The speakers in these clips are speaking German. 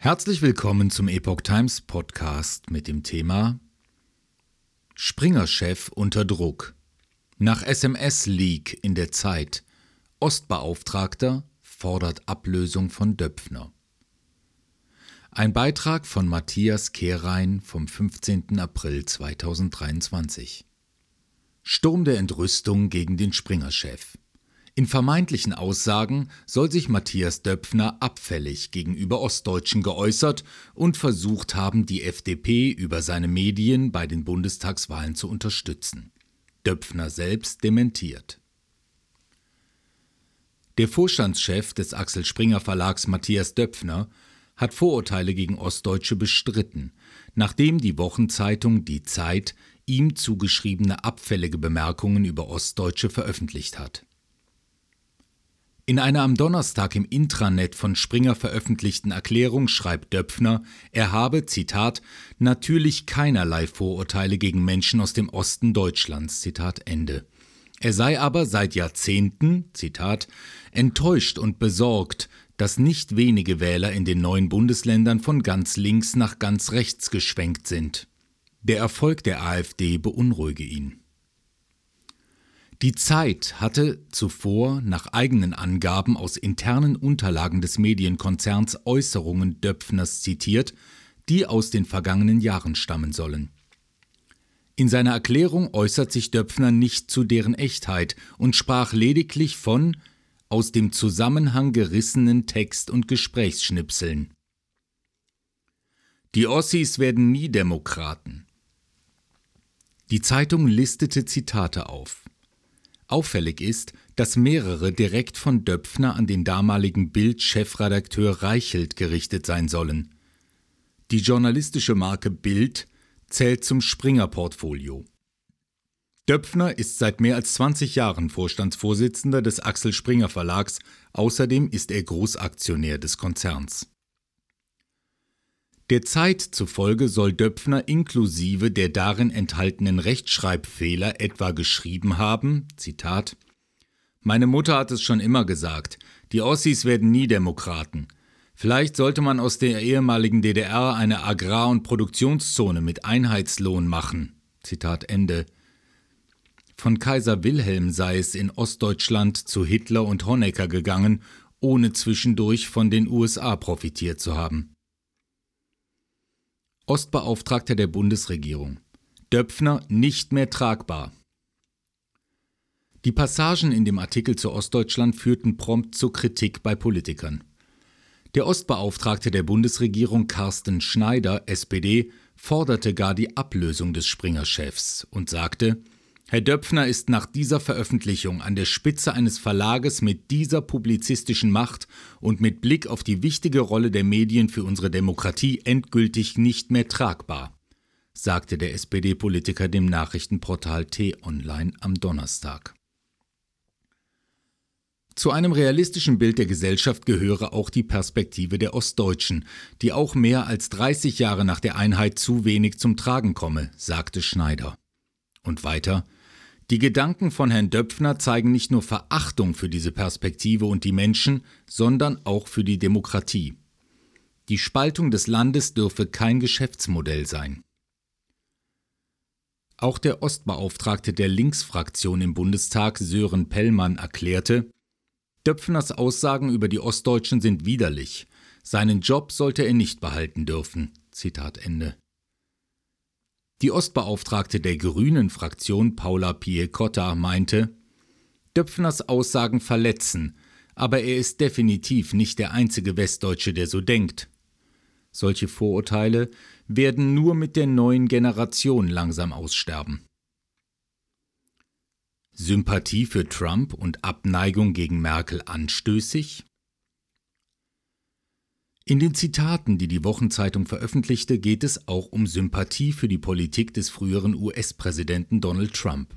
Herzlich willkommen zum Epoch Times Podcast mit dem Thema Springer-Chef unter Druck. Nach SMS-Leak in der Zeit. Ostbeauftragter fordert Ablösung von Döpfner. Ein Beitrag von Matthias Kehrein vom 15. April 2023. Sturm der Entrüstung gegen den Springer-Chef. In vermeintlichen Aussagen soll sich Matthias Döpfner abfällig gegenüber Ostdeutschen geäußert und versucht haben, die FDP über seine Medien bei den Bundestagswahlen zu unterstützen. Döpfner selbst dementiert. Der Vorstandschef des Axel Springer Verlags Matthias Döpfner hat Vorurteile gegen Ostdeutsche bestritten, nachdem die Wochenzeitung Die Zeit ihm zugeschriebene abfällige Bemerkungen über Ostdeutsche veröffentlicht hat. In einer am Donnerstag im Intranet von Springer veröffentlichten Erklärung schreibt Döpfner, er habe, Zitat, natürlich keinerlei Vorurteile gegen Menschen aus dem Osten Deutschlands, Zitat Ende. Er sei aber seit Jahrzehnten, Zitat, enttäuscht und besorgt, dass nicht wenige Wähler in den neuen Bundesländern von ganz links nach ganz rechts geschwenkt sind. Der Erfolg der AfD beunruhige ihn. Die Zeit hatte zuvor nach eigenen Angaben aus internen Unterlagen des Medienkonzerns Äußerungen Döpfners zitiert, die aus den vergangenen Jahren stammen sollen. In seiner Erklärung äußert sich Döpfner nicht zu deren Echtheit und sprach lediglich von aus dem Zusammenhang gerissenen Text- und Gesprächsschnipseln. Die Ossis werden nie Demokraten. Die Zeitung listete Zitate auf. Auffällig ist, dass mehrere direkt von Döpfner an den damaligen Bild-Chefredakteur Reichelt gerichtet sein sollen. Die journalistische Marke Bild zählt zum Springer-Portfolio. Döpfner ist seit mehr als 20 Jahren Vorstandsvorsitzender des Axel Springer Verlags, außerdem ist er Großaktionär des Konzerns. Der Zeit zufolge soll Döpfner inklusive der darin enthaltenen Rechtschreibfehler etwa geschrieben haben, Zitat, Meine Mutter hat es schon immer gesagt, die Ossis werden nie Demokraten. Vielleicht sollte man aus der ehemaligen DDR eine Agrar- und Produktionszone mit Einheitslohn machen. Zitat Ende. Von Kaiser Wilhelm sei es in Ostdeutschland zu Hitler und Honecker gegangen, ohne zwischendurch von den USA profitiert zu haben. Ostbeauftragter der Bundesregierung. Döpfner nicht mehr tragbar. Die Passagen in dem Artikel zu Ostdeutschland führten prompt zur Kritik bei Politikern. Der Ostbeauftragte der Bundesregierung Carsten Schneider, SPD, forderte gar die Ablösung des Springer-Chefs und sagte, Herr Döpfner ist nach dieser Veröffentlichung an der Spitze eines Verlages mit dieser publizistischen Macht und mit Blick auf die wichtige Rolle der Medien für unsere Demokratie endgültig nicht mehr tragbar, sagte der SPD-Politiker dem Nachrichtenportal T-Online am Donnerstag. Zu einem realistischen Bild der Gesellschaft gehöre auch die Perspektive der Ostdeutschen, die auch mehr als 30 Jahre nach der Einheit zu wenig zum Tragen komme, sagte Schneider. Und weiter, die Gedanken von Herrn Döpfner zeigen nicht nur Verachtung für diese Perspektive und die Menschen, sondern auch für die Demokratie. Die Spaltung des Landes dürfe kein Geschäftsmodell sein. Auch der Ostbeauftragte der Linksfraktion im Bundestag Sören Pellmann erklärte, Döpfners Aussagen über die Ostdeutschen sind widerlich. Seinen Job sollte er nicht behalten dürfen. Zitat Ende. Die Ostbeauftragte der Grünen-Fraktion Paula Piecotta meinte, Döpfners Aussagen verletzen, aber er ist definitiv nicht der einzige Westdeutsche, der so denkt. Solche Vorurteile werden nur mit der neuen Generation langsam aussterben. Sympathie für Trump und Abneigung gegen Merkel anstößig? In den Zitaten, die die Wochenzeitung veröffentlichte, geht es auch um Sympathie für die Politik des früheren US-Präsidenten Donald Trump.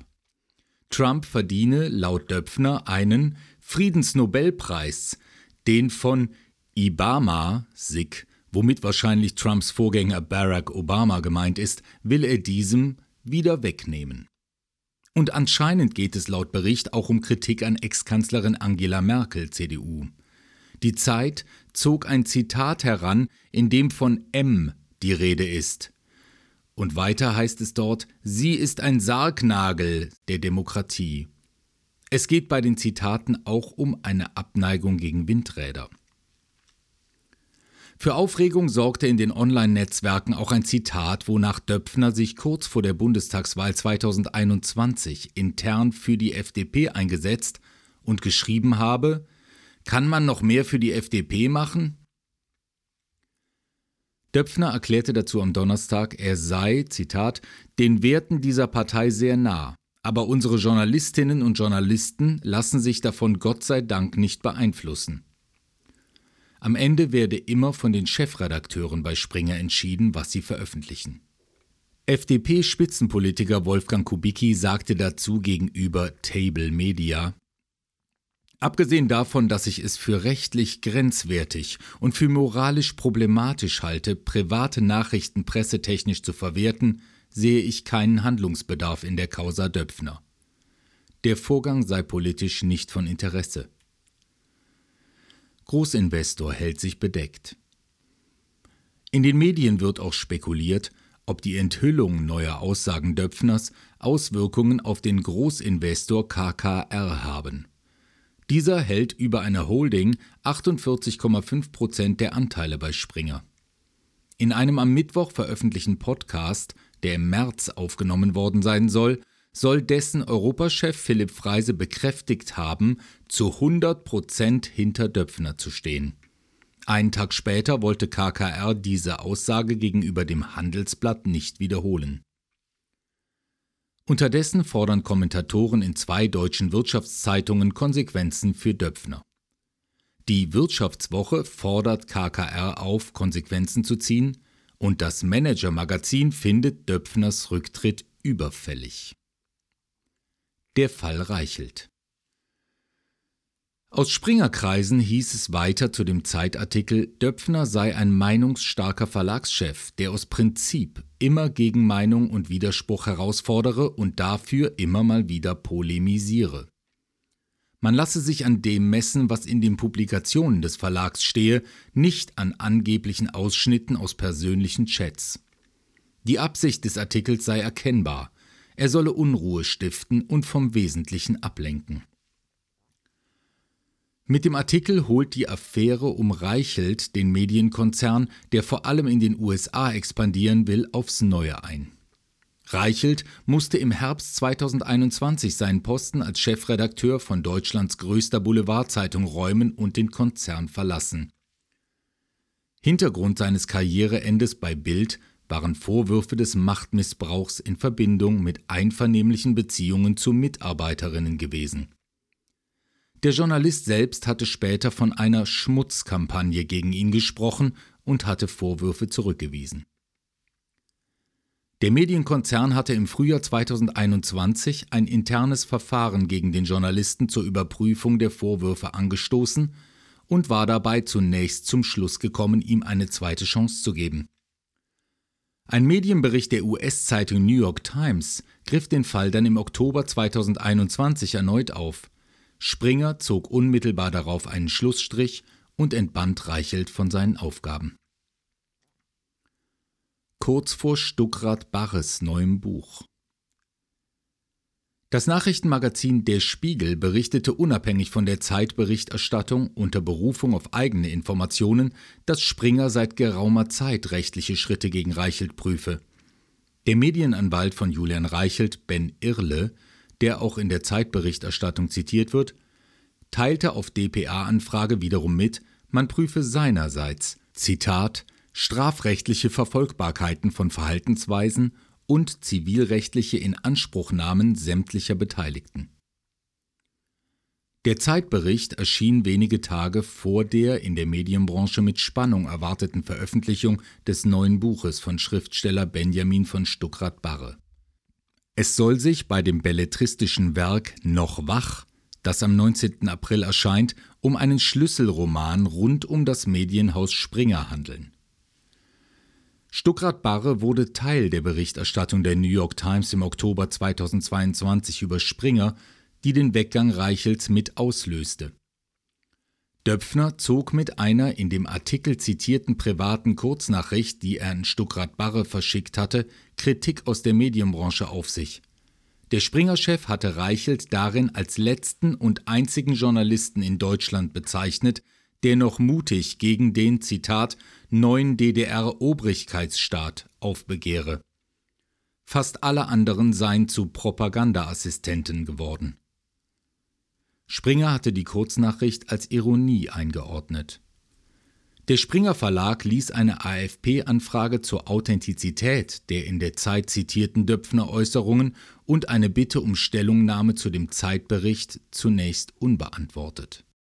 Trump verdiene laut Döpfner einen Friedensnobelpreis, den von Ibama, SIG, womit wahrscheinlich Trumps Vorgänger Barack Obama gemeint ist, will er diesem wieder wegnehmen. Und anscheinend geht es laut Bericht auch um Kritik an Ex-Kanzlerin Angela Merkel, CDU. Die Zeit zog ein Zitat heran, in dem von M die Rede ist. Und weiter heißt es dort, sie ist ein Sargnagel der Demokratie. Es geht bei den Zitaten auch um eine Abneigung gegen Windräder. Für Aufregung sorgte in den Online-Netzwerken auch ein Zitat, wonach Döpfner sich kurz vor der Bundestagswahl 2021 intern für die FDP eingesetzt und geschrieben habe, kann man noch mehr für die FDP machen? Döpfner erklärte dazu am Donnerstag, er sei, Zitat, den Werten dieser Partei sehr nah, aber unsere Journalistinnen und Journalisten lassen sich davon Gott sei Dank nicht beeinflussen. Am Ende werde immer von den Chefredakteuren bei Springer entschieden, was sie veröffentlichen. FDP-Spitzenpolitiker Wolfgang Kubicki sagte dazu gegenüber Table Media, Abgesehen davon, dass ich es für rechtlich grenzwertig und für moralisch problematisch halte, private Nachrichten pressetechnisch zu verwerten, sehe ich keinen Handlungsbedarf in der Causa Döpfner. Der Vorgang sei politisch nicht von Interesse. Großinvestor hält sich bedeckt. In den Medien wird auch spekuliert, ob die Enthüllung neuer Aussagen Döpfners Auswirkungen auf den Großinvestor KKR haben. Dieser hält über eine Holding 48,5 Prozent der Anteile bei Springer. In einem am Mittwoch veröffentlichten Podcast, der im März aufgenommen worden sein soll, soll dessen Europachef Philipp Freise bekräftigt haben, zu 100 Prozent hinter Döpfner zu stehen. Einen Tag später wollte KKR diese Aussage gegenüber dem Handelsblatt nicht wiederholen. Unterdessen fordern Kommentatoren in zwei deutschen Wirtschaftszeitungen Konsequenzen für Döpfner. Die Wirtschaftswoche fordert KKR auf, Konsequenzen zu ziehen, und das Manager-Magazin findet Döpfners Rücktritt überfällig. Der Fall Reichelt. Aus Springerkreisen hieß es weiter zu dem Zeitartikel, Döpfner sei ein meinungsstarker Verlagschef, der aus Prinzip immer gegen Meinung und Widerspruch herausfordere und dafür immer mal wieder polemisiere. Man lasse sich an dem messen, was in den Publikationen des Verlags stehe, nicht an angeblichen Ausschnitten aus persönlichen Chats. Die Absicht des Artikels sei erkennbar, er solle Unruhe stiften und vom Wesentlichen ablenken. Mit dem Artikel holt die Affäre um Reichelt den Medienkonzern, der vor allem in den USA expandieren will, aufs Neue ein. Reichelt musste im Herbst 2021 seinen Posten als Chefredakteur von Deutschlands größter Boulevardzeitung räumen und den Konzern verlassen. Hintergrund seines Karriereendes bei Bild waren Vorwürfe des Machtmissbrauchs in Verbindung mit einvernehmlichen Beziehungen zu Mitarbeiterinnen gewesen. Der Journalist selbst hatte später von einer Schmutzkampagne gegen ihn gesprochen und hatte Vorwürfe zurückgewiesen. Der Medienkonzern hatte im Frühjahr 2021 ein internes Verfahren gegen den Journalisten zur Überprüfung der Vorwürfe angestoßen und war dabei zunächst zum Schluss gekommen, ihm eine zweite Chance zu geben. Ein Medienbericht der US-Zeitung New York Times griff den Fall dann im Oktober 2021 erneut auf. Springer zog unmittelbar darauf einen Schlussstrich und entband Reichelt von seinen Aufgaben. Kurz vor Stuckrad Barres neuem Buch. Das Nachrichtenmagazin Der Spiegel berichtete unabhängig von der Zeitberichterstattung unter Berufung auf eigene Informationen, dass Springer seit geraumer Zeit rechtliche Schritte gegen Reichelt prüfe. Der Medienanwalt von Julian Reichelt, Ben Irle, der auch in der Zeitberichterstattung zitiert wird, teilte auf dpa-Anfrage wiederum mit, man prüfe seinerseits, Zitat, strafrechtliche Verfolgbarkeiten von Verhaltensweisen und zivilrechtliche Inanspruchnahmen sämtlicher Beteiligten. Der Zeitbericht erschien wenige Tage vor der in der Medienbranche mit Spannung erwarteten Veröffentlichung des neuen Buches von Schriftsteller Benjamin von Stuckrad-Barre. Es soll sich bei dem belletristischen Werk Noch wach, das am 19. April erscheint, um einen Schlüsselroman rund um das Medienhaus Springer handeln. Stuckrad-Barre wurde Teil der Berichterstattung der New York Times im Oktober 2022 über Springer, die den Weggang Reichels mit auslöste. Döpfner zog mit einer in dem Artikel zitierten privaten Kurznachricht, die er an Stuckrad-Barre verschickt hatte, Kritik aus der Medienbranche auf sich. Der Springer-Chef hatte Reichelt darin als letzten und einzigen Journalisten in Deutschland bezeichnet, der noch mutig gegen den, Zitat, neuen DDR-Obrigkeitsstaat aufbegehre. Fast alle anderen seien zu Propagandaassistenten geworden. Springer hatte die Kurznachricht als Ironie eingeordnet. Der Springer Verlag ließ eine AFP-Anfrage zur Authentizität der in der Zeit zitierten Döpfner Äußerungen und eine Bitte um Stellungnahme zu dem Zeitbericht zunächst unbeantwortet